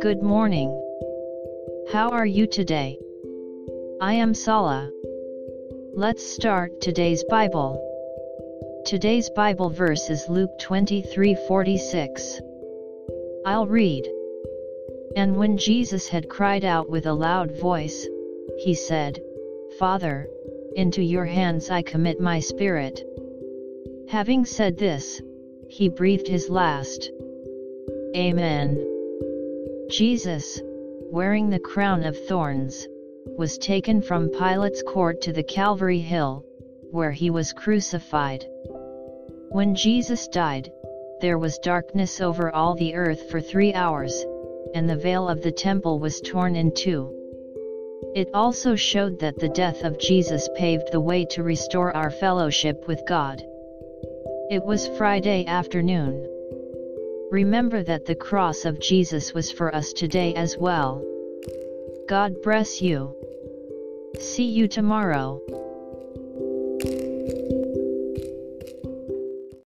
Good morning. How are you today? I am Sala. Let's start today's Bible. Today's Bible verse is Luke 23:46. I'll read. And when Jesus had cried out with a loud voice, he said, Father, into your hands I commit my spirit. Having said this, he breathed his last. Amen. Jesus, wearing the crown of thorns, was taken from Pilate's court to the Calvary Hill, where he was crucified. When Jesus died, there was darkness over all the earth for three hours, and the veil of the temple was torn in two. It also showed that the death of Jesus paved the way to restore our fellowship with God. It was Friday afternoon. Remember that the cross of Jesus was for us today as well. God bless you. See you tomorrow.